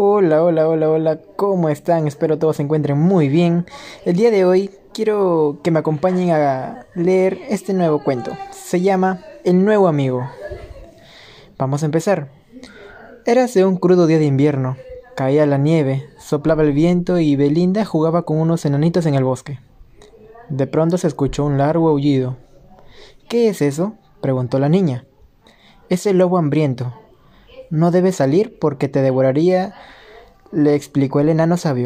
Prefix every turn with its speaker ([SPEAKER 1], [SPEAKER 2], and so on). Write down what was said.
[SPEAKER 1] Hola, hola, hola, hola, ¿cómo están? Espero todos se encuentren muy bien. El día de hoy quiero que me acompañen a leer este nuevo cuento. Se llama El nuevo amigo. Vamos a empezar. Érase un crudo día de invierno. Caía la nieve, soplaba el viento y Belinda jugaba con unos enanitos en el bosque. De pronto se escuchó un largo aullido. ¿Qué es eso? preguntó la niña. Es el lobo hambriento, no debes salir porque te devoraría, le explicó el enano sabio.